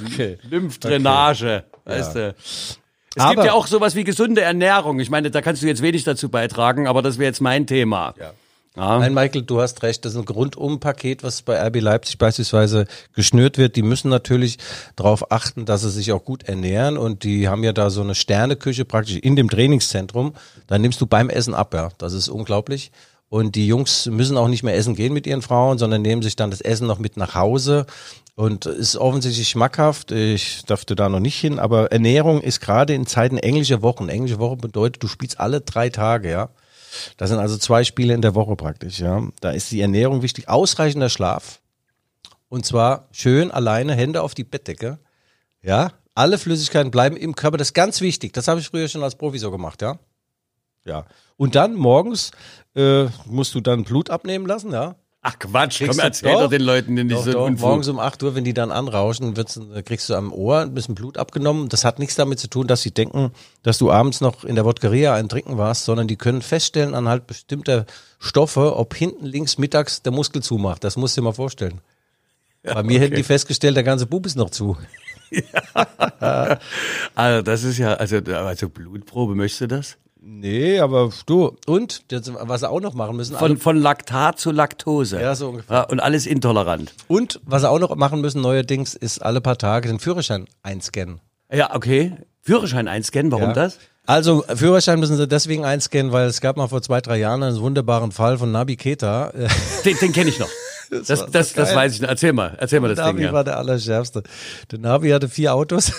Okay. Lymphdrainage, weißt du. Es Aber- gibt ja auch sowas wie gesunde Ernährung. Ich meine, da kannst du jetzt wenig dazu beitragen, aber das wäre jetzt mein Thema. Ja. Nein, Michael, du hast recht. Das ist ein Rundumpaket, was bei RB Leipzig beispielsweise geschnürt wird. Die müssen natürlich darauf achten, dass sie sich auch gut ernähren. Und die haben ja da so eine Sterneküche praktisch in dem Trainingszentrum. Da nimmst du beim Essen ab, ja. Das ist unglaublich. Und die Jungs müssen auch nicht mehr essen gehen mit ihren Frauen, sondern nehmen sich dann das Essen noch mit nach Hause. Und ist offensichtlich schmackhaft. Ich durfte da noch nicht hin, aber Ernährung ist gerade in Zeiten englischer Wochen. Englische Woche bedeutet, du spielst alle drei Tage, ja. Das sind also zwei Spiele in der Woche praktisch, ja. Da ist die Ernährung wichtig, ausreichender Schlaf. Und zwar schön alleine, Hände auf die Bettdecke. Ja, alle Flüssigkeiten bleiben im Körper. Das ist ganz wichtig. Das habe ich früher schon als Profi so gemacht, ja. Ja. Und dann morgens äh, musst du dann Blut abnehmen lassen, ja. Ach Quatsch, Kriegst komm, erzähl doch. doch den Leuten nicht Doch, so doch. Unfug. Morgens um 8 Uhr, wenn die dann anrauschen, wird's, äh, kriegst du am Ohr ein bisschen Blut abgenommen. Das hat nichts damit zu tun, dass sie denken, dass du abends noch in der Wodkeria ein Trinken warst, sondern die können feststellen anhand bestimmter Stoffe, ob hinten links mittags der Muskel zumacht. Das musst du dir mal vorstellen. Bei mir hätten die festgestellt, der ganze Bub ist noch zu. Also das ist ja, also, also Blutprobe, möchtest du das? Nee, aber du, und, das, was sie auch noch machen müssen, Von, alle, von Laktat zu Laktose. Ja, so ungefähr. Ja, und alles intolerant. und was sie auch noch machen müssen neuerdings, ist alle paar Tage den Führerschein einscannen. Ja, okay. Führerschein einscannen, warum Ja. das? Also Führerschein müssen sie deswegen einscannen, weil es gab mal vor zwei, drei Jahren einen wunderbaren Fall von Nabi Keta. Den, den kenne ich noch. Das, das, das, geil. weiß ich noch. Erzähl mal, erzähl mal das Ding. Navi Ja. war der Allerschärfste. Der Navi hatte vier Autos,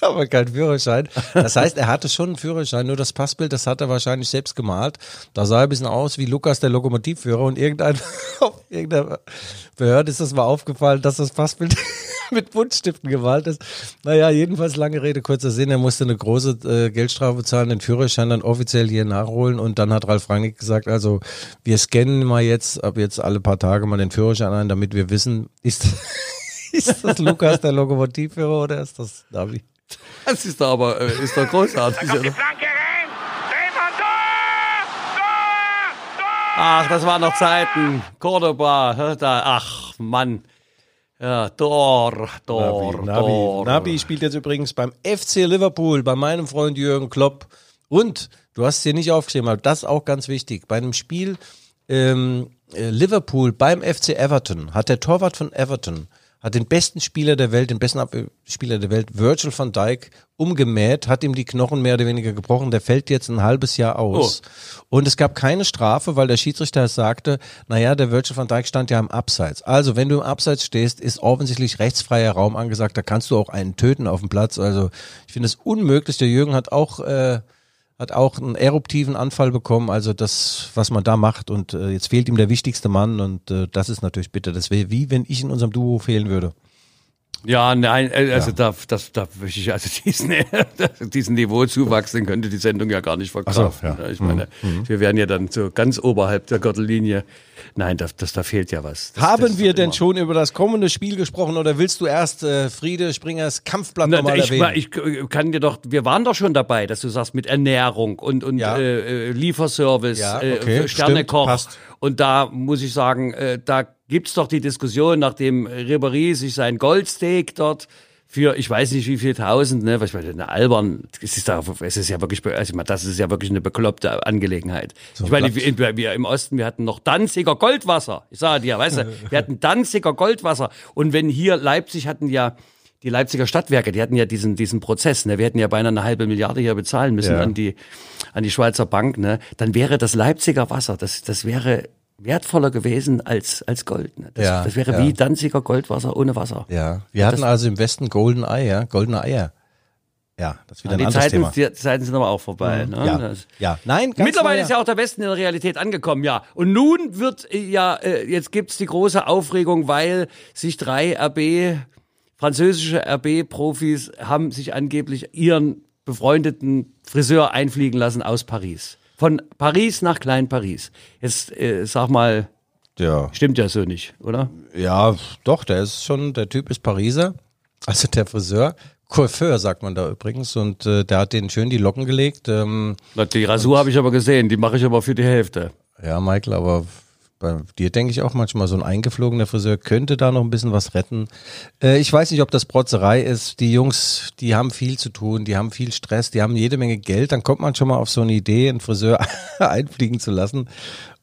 aber keinen Führerschein. Das heißt, er hatte schon einen Führerschein, nur das Passbild, das hat er wahrscheinlich selbst gemalt. Da sah er ein bisschen aus wie Lukas, der Lokomotivführer und irgendein, auf irgendeiner Behörde ist das mal aufgefallen, dass das Passbild mit Buntstiften gemalt ist. Naja, jedenfalls lange Rede, kurzer Sinn. Er musste eine große äh, Geldstrafe zahlen, den Führerschein dann offiziell hier nachholen und dann hat Ralf Rangnick gesagt, also wir scannen mal jetzt, ab jetzt alle paar Tage mal den Führerschein ein, damit wir wissen, ist, ist das Lukas der Lokomotivführer oder ist das Navi? Das ist doch aber, äh, ist doch großartig. Kommt die oder? Flanke rein. Drehmann, Tor! Tor! Tor! Ach, das waren noch Zeiten. Cordoba, da, ach, Mann. Ja, Tor, Tor, Navi, Tor. Navi spielt jetzt übrigens beim FC Liverpool, bei meinem Freund Jürgen Klopp. Und du hast es hier nicht aufgeschrieben, aber das ist auch ganz wichtig. Bei einem Spiel ähm, äh, Liverpool beim FC Everton hat der Torwart von Everton hat den besten Spieler der Welt, den besten Abwehrspieler der Welt, Virgil van Dijk, umgemäht, hat ihm die Knochen mehr oder weniger gebrochen. Der fällt jetzt ein halbes Jahr aus. Und es gab keine Strafe, weil der Schiedsrichter sagte, naja, der Virgil van Dijk stand ja im Abseits. Also, wenn du im Abseits stehst, ist offensichtlich rechtsfreier Raum angesagt. Da kannst du auch einen töten auf dem Platz. Also, ich finde es unmöglich. Der Jürgen hat auch, äh, hat auch einen eruptiven Anfall bekommen, also das, was man da macht und äh, jetzt fehlt ihm der wichtigste Mann und äh, das ist natürlich bitter. Das wäre wie wenn ich in unserem Duo fehlen würde. Ja, nein, äh, also da, das, da möchte ich, also diesen, diesen Niveauzuwachs, den könnte die Sendung ja gar nicht verkaufen. So, ja. Ich meine, wir wären ja dann so ganz oberhalb der Gürtellinie. Nein, das, das, da fehlt ja was. Das, Haben das wir denn immer- schon über das kommende Spiel gesprochen oder willst du erst äh, Friede Springers Kampfblatt nochmal ich, erwähnen? ich kann dir doch, wir waren doch schon dabei, dass du sagst mit Ernährung und, und Ja. äh, äh, Lieferservice, Ja, äh, okay, Sternekoch. stimmt. Und da muss ich sagen, äh, da gibt's doch die Diskussion, nachdem Ribéry sich sein Goldsteak dort für, ich weiß nicht wie viel tausend, ne, was ich meine, eine albern, es ist, da, es ist ja wirklich, also ich meine, das ist ja wirklich eine bekloppte Angelegenheit. ich meine, wir, wir im Osten, wir hatten noch Danziger Goldwasser. Ich sage dir, weißt du, wir hatten Danziger Goldwasser. Und wenn hier Leipzig hatten ja, die Leipziger Stadtwerke, die hatten ja diesen, diesen Prozess, ne? Wir hätten ja beinahe eine halbe Milliarde hier bezahlen müssen Ja. an die, an die Schweizer Bank, ne? Dann wäre das Leipziger Wasser, das, das wäre wertvoller gewesen als, als Gold, ne? Das, Ja, das wäre ja. wie Danziger Goldwasser ohne Wasser. ja, wir hatten also im Westen Golden Ei, ja, goldene Eier. Ja, das ist wieder ein die, anderes Zeiten, Thema. die Zeiten sind aber auch vorbei, ne? Ja, Das, ja, nein, ganz Mittlerweile neuer- ist ja auch der Westen in der Realität angekommen, ja. Und nun wird äh, ja, äh, jetzt gibt's die große Aufregung, weil sich drei RB, französische RB-Profis haben sich angeblich ihren befreundeten Friseur einfliegen lassen aus Paris. Von Paris nach Klein-Paris. Jetzt äh, sag mal, ja. stimmt ja so nicht, oder? Ja, doch, der ist schon, der Typ ist Pariser, also der Friseur. Coiffeur sagt man da übrigens und äh, der hat denen schön die Locken gelegt. Ähm, Die Rasur habe ich aber gesehen, die mache ich aber für die Hälfte. ja, Michael, aber bei dir denke ich auch manchmal, so ein eingeflogener Friseur könnte da noch ein bisschen was retten. Äh, ich weiß nicht, ob das Protzerei ist. Die Jungs, die haben viel zu tun, die haben viel Stress, die haben jede Menge Geld. Dann kommt man schon mal auf so eine Idee, einen Friseur einfliegen zu lassen.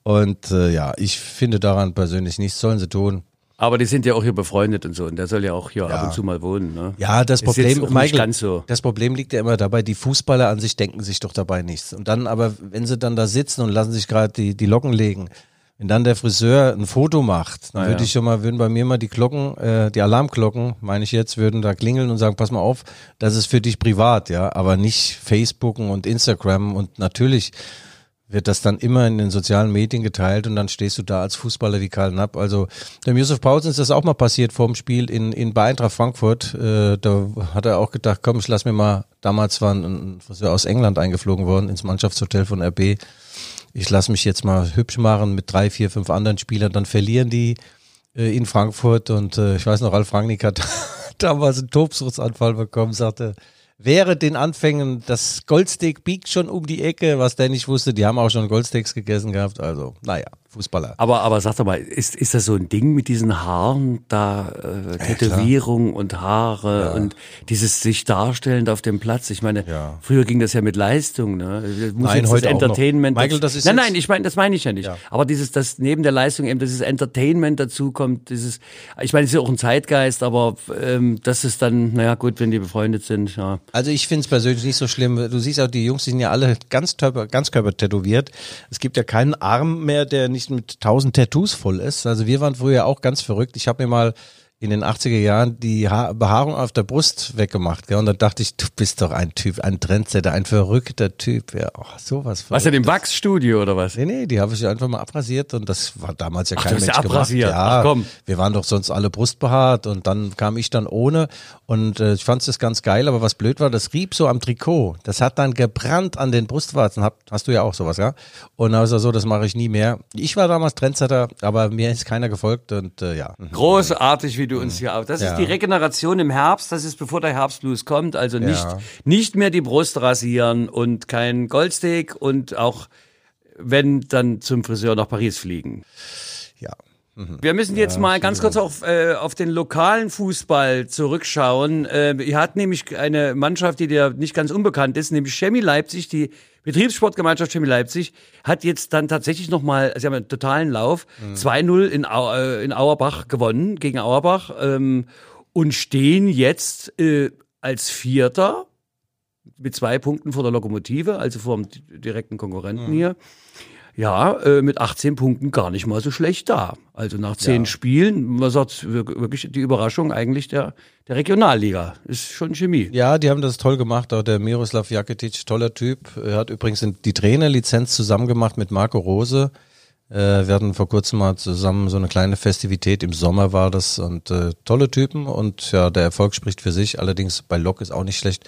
Und äh, ja, ich finde daran persönlich nichts, sollen sie tun. Aber die sind ja auch hier befreundet und so. Und der soll ja auch hier ab und zu mal wohnen. Ne? Ja, das Ist Problem, nicht Michael, ganz so. das Problem liegt ja immer dabei, die Fußballer an sich denken sich doch dabei nichts. Und dann aber, wenn sie dann da sitzen und lassen sich gerade die, die Locken legen, wenn dann der Friseur ein Foto macht, dann Ah, würde ich schon mal, würden bei mir mal die Glocken, äh, die Alarmglocken, meine ich jetzt, würden da klingeln und sagen, pass mal auf, das ist für dich privat, ja, aber nicht Facebooken und Instagram und natürlich wird das dann immer in den sozialen Medien geteilt und dann stehst du da als Fußballer wie Karl Knapp. Also dem Yusuf Paulsen ist das auch mal passiert vor dem Spiel in, in bei Eintracht Frankfurt. Äh, da hat er auch gedacht, komm, ich lass mir mal, damals war ein, ein Friseur aus England eingeflogen worden ins Mannschaftshotel von RB. Ich lass mich jetzt mal hübsch machen mit drei, vier, fünf anderen Spielern. Dann verlieren die äh, in Frankfurt und äh, ich weiß noch, Ralf Rangnick hat damals einen Tobsuchtsanfall bekommen, sagte, wäre den Anfängen, das Goldsteak biegt schon um die Ecke, was der nicht wusste, die haben auch schon Goldsteaks gegessen gehabt, also naja, Fußballer. Aber, aber sag doch mal, ist, ist das so ein Ding mit diesen Haaren da, äh, Tätowierung und Haare und dieses sich darstellend auf dem Platz? Ich meine, Ja. früher ging das ja mit Leistung, ne? Muss Nein, jetzt heute das auch noch. Entertainment. Michael, das ist nein, nein, ich meine, das meine ich ja nicht. Ja. Aber dieses, das neben der Leistung eben dieses Entertainment dazu kommt, dieses, ich meine, es ist ja auch ein Zeitgeist, aber ähm, das ist dann, naja, gut, wenn die befreundet sind, ja. Also ich finde es persönlich nicht so schlimm. Du siehst auch, die Jungs die sind ja alle ganzkörper, ganzkörper tätowiert. Es gibt ja keinen Arm mehr, der nicht mit tausend Tattoos voll ist. Also wir waren früher auch ganz verrückt. Ich habe mir mal in den 80er Jahren die ha Behaarung auf der Brust weggemacht. Gell? Und dann dachte ich, du bist doch ein Typ, ein Trendsetter, ein verrückter Typ. Ja, oh, sowas Was denn im Wachsstudio oder was? Nee, nee, die habe ich einfach mal abrasiert und das war damals ja Ach, kein Mensch ja gemacht. abrasiert. Ja, Ach, komm. wir waren doch sonst alle brustbehaart und dann kam ich dann ohne und äh, ich fand das ganz geil, aber was blöd war, das rieb so am Trikot. Das hat dann gebrannt an den Brustwarzen. Hab, hast du ja auch sowas, ja? Und da ist er so, das mache ich nie mehr. Ich war damals Trendsetter, aber mir ist keiner gefolgt und äh, ja. Großartig, wie du uns hier auf. Das Ja. ist die Regeneration im Herbst. Das ist bevor der Herbstblues kommt. Also nicht, Ja. nicht mehr die Brust rasieren und kein Goldsteak und auch wenn dann zum Friseur nach Paris fliegen. Ja. Wir müssen jetzt mal ganz kurz auf, äh, auf den lokalen Fußball zurückschauen. Äh, ihr habt nämlich eine Mannschaft, die dir nicht ganz unbekannt ist, nämlich Chemie Leipzig, die Betriebssportgemeinschaft Chemie Leipzig, hat jetzt dann tatsächlich nochmal, sie haben einen totalen Lauf, 2-0 in, Au, äh, in Auerbach gewonnen, gegen Auerbach, ähm, und stehen jetzt äh, als Vierter mit zwei Punkten vor der Lokomotive, also vor dem direkten Konkurrenten hier. Ja, äh, mit 18 Punkten gar nicht mal so schlecht da. Also nach zehn Spielen, man sagt wir- wirklich die Überraschung eigentlich der, der Regionalliga. Ist schon Chemie. Ja, die haben das toll gemacht. Auch der Miroslav Jakitic, toller Typ. Er hat übrigens die Trainerlizenz zusammen gemacht mit Marco Rose. Äh, wir hatten vor kurzem mal zusammen so eine kleine Festivität, im Sommer war das und äh, tolle Typen und ja, der Erfolg spricht für sich, allerdings bei Lok ist auch nicht schlecht.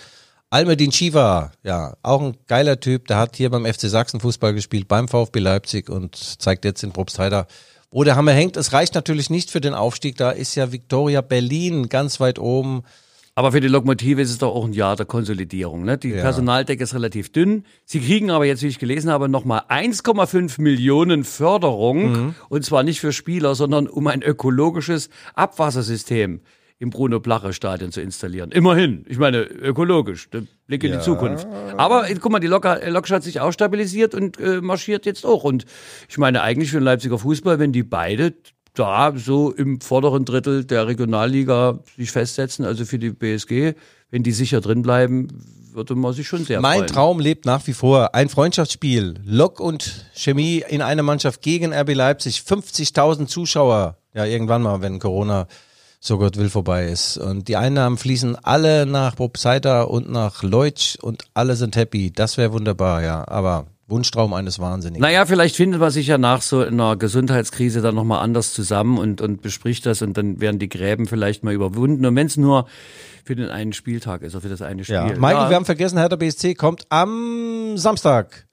Almedin Shiva, ja, auch ein geiler Typ, der hat hier beim FC Sachsen Fußball gespielt, beim VfB Leipzig und zeigt jetzt in Probstheida, wo der Hammer hängt. Es reicht natürlich nicht für den Aufstieg, da ist ja Victoria Berlin ganz weit oben. Aber für die Lokomotive ist es doch auch ein Jahr der Konsolidierung. Ne? Die Ja. Personaldecke ist relativ dünn. Sie kriegen aber jetzt, wie ich gelesen habe, nochmal 1,5 Millionen Förderung. Mhm. Und zwar nicht für Spieler, sondern um ein ökologisches Abwassersystem im Bruno-Blache-Stadion zu installieren. Immerhin. Ich meine, ökologisch. Der Blick in die Zukunft. Aber äh, guck mal, die Lok, Lok hat sich auch stabilisiert und äh, marschiert jetzt auch. Und ich meine, eigentlich für den Leipziger Fußball, wenn die beide da so im vorderen Drittel der Regionalliga sich festsetzen, also für die BSG, wenn die sicher drin bleiben, würde man sich schon sehr Mein freuen. Traum lebt nach wie vor. Ein Freundschaftsspiel. Lok und Chemie in einer Mannschaft gegen RB Leipzig. 50.000 Zuschauer. Ja, irgendwann mal, wenn Corona, so Gott will, vorbei ist. Und die Einnahmen fließen alle nach Bobseida und nach Leutsch und alle sind happy. Das wäre wunderbar, ja. Aber Wunschtraum eines Wahnsinnigen. Naja, vielleicht findet man sich ja nach so einer Gesundheitskrise dann nochmal anders zusammen und, und bespricht das und dann werden die Gräben vielleicht mal überwunden. Und wenn es nur für den einen Spieltag ist, oder für das eine Spiel. Ja. Michael, wir haben vergessen, Hertha BSC kommt am Samstag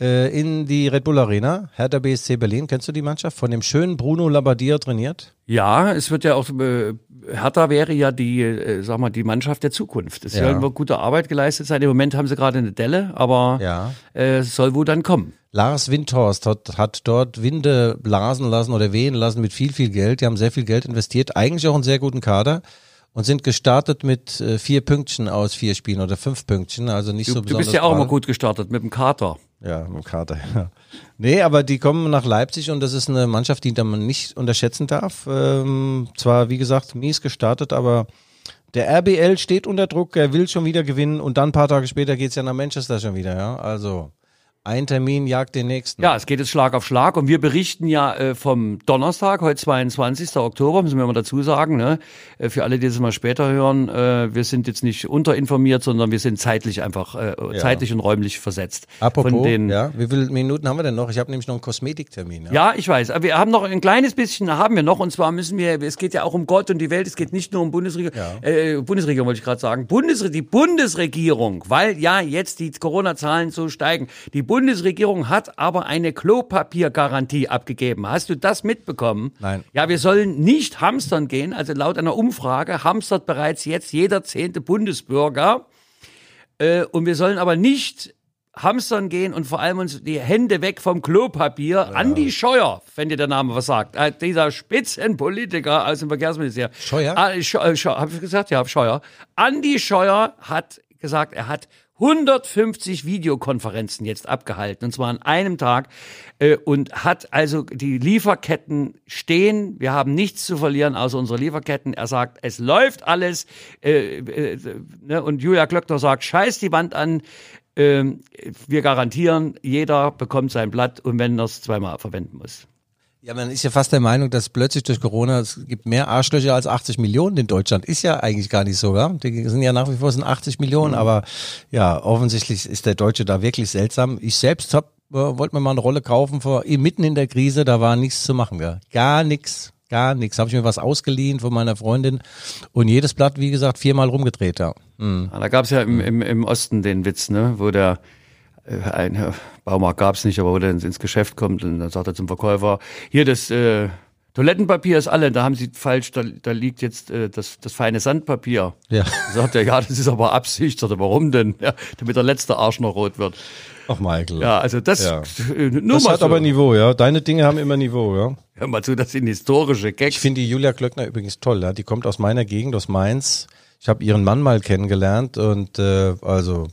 äh, in die Red Bull Arena. Hertha BSC Berlin, kennst du die Mannschaft? Von dem schönen Bruno Labbadia trainiert? Ja, es wird ja auch, äh, Hertha wäre ja die, äh, sag mal, die Mannschaft der Zukunft. Es Ja. soll gute Arbeit geleistet sein. Im Moment haben sie gerade eine Delle, aber Ja. äh, es soll wohl dann kommen. Lars Windhorst hat, hat dort Winde blasen lassen oder wehen lassen mit viel, viel Geld. Die haben sehr viel Geld investiert, eigentlich auch einen sehr guten Kader und sind gestartet mit äh, vier Pünktchen aus vier Spielen oder fünf Pünktchen, also nicht Du, so du besonders. bist ja auch immer gut gestartet mit dem Kater. Ja, mit dem Kader, ja. Nee, aber die kommen nach Leipzig und das ist eine Mannschaft, die man nicht unterschätzen darf. Ähm, zwar, wie gesagt, mies gestartet, aber der RBL steht unter Druck, er will schon wieder gewinnen und dann ein paar Tage später geht's ja nach Manchester schon wieder, ja. Also ein Termin jagt den nächsten. Ja, es geht jetzt Schlag auf Schlag und wir berichten ja äh, vom Donnerstag, heute 22. Oktober, müssen wir mal dazu sagen, ne? Äh, für alle, die das mal später hören, äh, wir sind jetzt nicht unterinformiert, sondern wir sind zeitlich einfach, äh, zeitlich und räumlich versetzt. Apropos, den, ja, wie viele Minuten haben wir denn noch? Ich habe nämlich noch einen Kosmetiktermin. Ja. Ja, ich weiß. Aber wir haben noch ein kleines bisschen, haben wir noch. Und zwar müssen wir, es geht ja auch um Gott und die Welt. Es geht nicht nur um Bundesregierung. Äh, Bundesregierung wollte ich gerade sagen. Bundesre die Bundesregierung, weil ja jetzt die Corona-Zahlen so steigen. Die Bundesregierung hat aber eine Klopapiergarantie abgegeben. Hast du das mitbekommen? Nein. Ja, wir sollen nicht hamstern gehen. Also laut einer Umfrage hamstert bereits jetzt jeder zehnte Bundesbürger. Äh, und wir sollen aber nicht hamstern gehen und vor allem uns die Hände weg vom Klopapier. Andi Scheuer, wenn dir der Name was sagt, äh, dieser Spitzenpolitiker aus dem Verkehrsministerium. Scheuer? Ah, Scheu äh, Scheu hab ich gesagt? Ja, Scheuer. Andi Scheuer hat gesagt, er hat 150 Videokonferenzen jetzt abgehalten, und zwar an einem Tag, äh, und hat also die Lieferketten stehen. Wir haben nichts zu verlieren außer unsere Lieferketten. Er sagt, es läuft alles. Äh, äh, ne? Und Julia Klöckner sagt, scheiß die Wand an. Ähm, wir garantieren, jeder bekommt sein Blatt und wenn er es zweimal verwenden muss. Ja, man ist ja fast der Meinung, dass plötzlich durch Corona es gibt mehr Arschlöcher als 80 Millionen in Deutschland. Ist ja eigentlich gar nicht so, ja. Die sind ja nach wie vor sind 80 Millionen, Mhm. aber ja, offensichtlich ist der Deutsche da wirklich seltsam. Ich selbst hab, äh, wollte mir mal eine Rolle kaufen vor mitten in der Krise, da war nichts zu machen, gell. Gar nichts. Gar nichts. Habe ich mir was ausgeliehen von meiner Freundin und jedes Blatt, wie gesagt, viermal rumgedreht, ja. Ja, da gab es ja im, im, im Osten den Witz, ne, wo der ein äh, Baumarkt gab es nicht, aber wo der ins, ins Geschäft kommt und dann sagt er zum Verkäufer, hier das äh, Toilettenpapier ist alle, da haben sie falsch, da, da liegt jetzt äh, das, das feine Sandpapier. Ja. Sagt er, ja, das ist aber Absicht. Sagt er, warum denn? Ja, damit der letzte Arsch noch rot wird. Ach, Michael. Ja, also das Ja. äh, nur Das mal hat so. aber Niveau, ja. Deine Dinge haben immer Niveau, ja. Hör mal zu, das sind historische Gags. Ich finde die Julia Klöckner übrigens toll. Ja? Die kommt aus meiner Gegend, aus Mainz. Ich habe ihren Mann mal kennengelernt und äh, also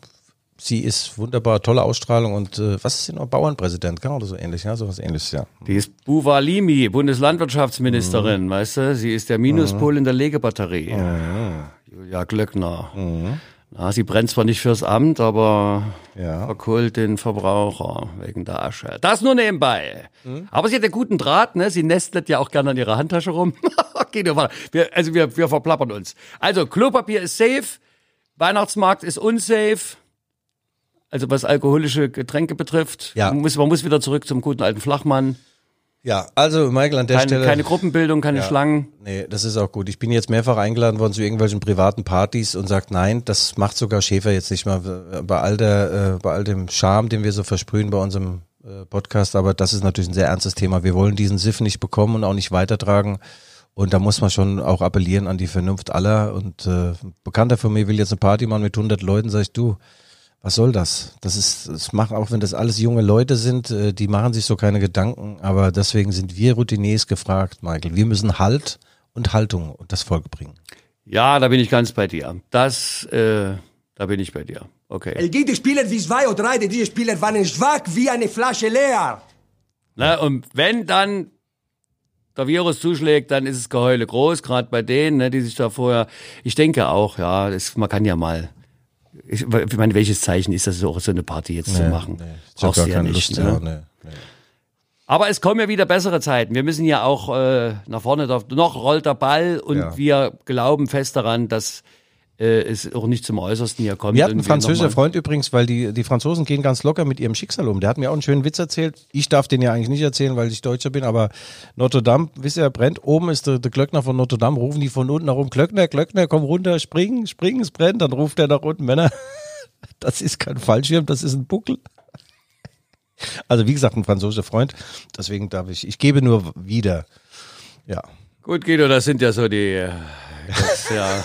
sie ist wunderbar, tolle Ausstrahlung und äh, was ist sie noch? Bauernpräsident, genau oder so ähnlich, ja, sowas ähnliches, ja. Die ist Buvalimi, Bundeslandwirtschaftsministerin, Mhm. weißt du? Sie ist der Minuspol in der Legebatterie. Julia Glöckner. Na, sie brennt zwar nicht fürs Amt, aber Mhm. Ja. verkohlt den Verbraucher wegen der Asche. Das nur nebenbei. Mhm. Aber sie hat einen guten Draht, ne? Sie nestelt ja auch gerne an ihrer Handtasche rum. okay, wir, also wir, wir verplappern uns. Also Klopapier ist safe, Weihnachtsmarkt ist unsafe. Also was alkoholische Getränke betrifft, Ja. man, muss, man muss wieder zurück zum guten alten Flachmann. Ja, also Michael an der Keine, Stelle. keine Gruppenbildung, keine Ja. Schlangen. Nee, das ist auch gut. Ich bin jetzt mehrfach eingeladen worden zu irgendwelchen privaten Partys und sagt, nein, das macht sogar Schäfer jetzt nicht mal bei all der, äh, bei all dem Charme, den wir so versprühen bei unserem äh, Podcast. Aber das ist natürlich ein sehr ernstes Thema. Wir wollen diesen Siff nicht bekommen und auch nicht weitertragen. Und da muss man schon auch appellieren an die Vernunft aller. Und äh, ein Bekannter von mir will jetzt eine Party machen mit 100 Leuten, sag ich, du, was soll das? Das ist, das macht auch, wenn das alles junge Leute sind, äh, die machen sich so keine Gedanken. Aber deswegen sind wir Routiniers gefragt, Michael. Wir müssen Halt und Haltung und das Volk bringen. Ja, da bin ich ganz bei dir. Das, äh, da bin ich bei dir. Okay. Es gibt Spieler wie zwei oder drei, diese Spieler waren schwach wie eine Flasche leer. Ne, und wenn dann der Virus zuschlägt, dann ist es Geheule groß, gerade bei denen, ne, die sich da vorher. Ich denke auch, ja, das, man kann ja mal. Ich, ich meine, welches Zeichen ist das, so so eine Party jetzt zu machen? Ich habe Brauchst du ja keine nicht. Lust. ne? Ja, nee, nee. Aber es kommen ja wieder bessere Zeiten. Wir müssen ja auch äh, nach vorne. drauf- Noch rollt der Ball und Ja. wir glauben fest daran, dass äh, es auch nicht zum Äußersten hier kommt. Wir französischer noch mal- Freund übrigens, weil die, die Franzosen gehen ganz locker mit ihrem Schicksal um. Der hat mir auch einen schönen Witz erzählt. Ich darf den ja eigentlich nicht erzählen, weil ich Deutscher bin, aber Notre Dame, wisst ihr, brennt. Oben ist der, der Glöckner von Notre Dame, rufen die von unten herum, Glöckner, Glöckner, komm runter, springen, springen, es brennt. Dann ruft er nach unten, Männer, das ist kein Fallschirm, das ist ein Buckel. Also wie gesagt, ein französischer Freund. Deswegen darf ich, ich gebe nur wieder. Ja. Gut, Guido, das sind ja so die. äh, Das, ja.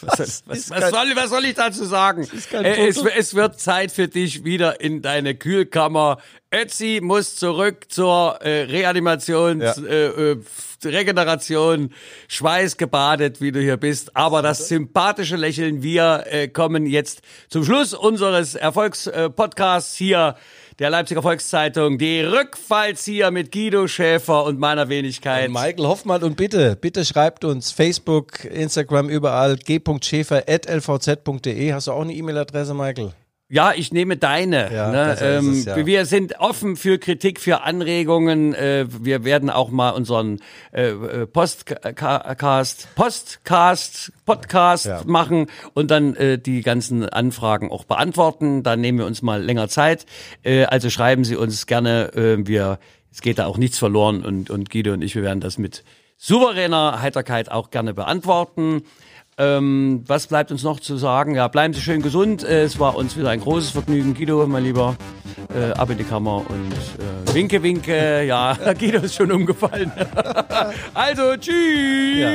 Was, was, was, soll, was soll ich dazu sagen? Äh, es, es wird Zeit für dich wieder in deine Kühlkammer. Ötzi muss zurück zur äh, Reanimations, Ja. äh, äh, Regeneration, schweißgebadet, wie du hier bist. Aber das sympathische Lächeln, wir äh, kommen jetzt zum Schluss unseres Erfolgspodcasts hier der Leipziger Volkszeitung. Die Rückfallzieher mit Guido Schäfer und meiner Wenigkeit. Michael Hoffmann und bitte, bitte schreibt uns Facebook, Instagram, überall g.schäfer.lvz.de. Hast du auch eine E-Mail-Adresse, Michael? Ja, ich nehme deine. Ja, ne? ähm, es, ja. Wir sind offen für Kritik, für Anregungen. Äh, wir werden auch mal unseren äh, äh, Postcast, Postcast, Podcast Ja. machen und dann äh, die ganzen Anfragen auch beantworten. Da nehmen wir uns mal länger Zeit. Äh, also schreiben Sie uns gerne. Äh, wir, es geht da auch nichts verloren und, und Guido und ich, wir werden das mit souveräner Heiterkeit auch gerne beantworten. Ähm, was bleibt uns noch zu sagen? Ja, bleiben Sie schön gesund. Äh, es war uns wieder ein großes Vergnügen. Guido, mein Lieber, äh, ab in die Kammer und äh, winke, winke. Ja, Guido ist schon umgefallen. also, tschüss. Ja,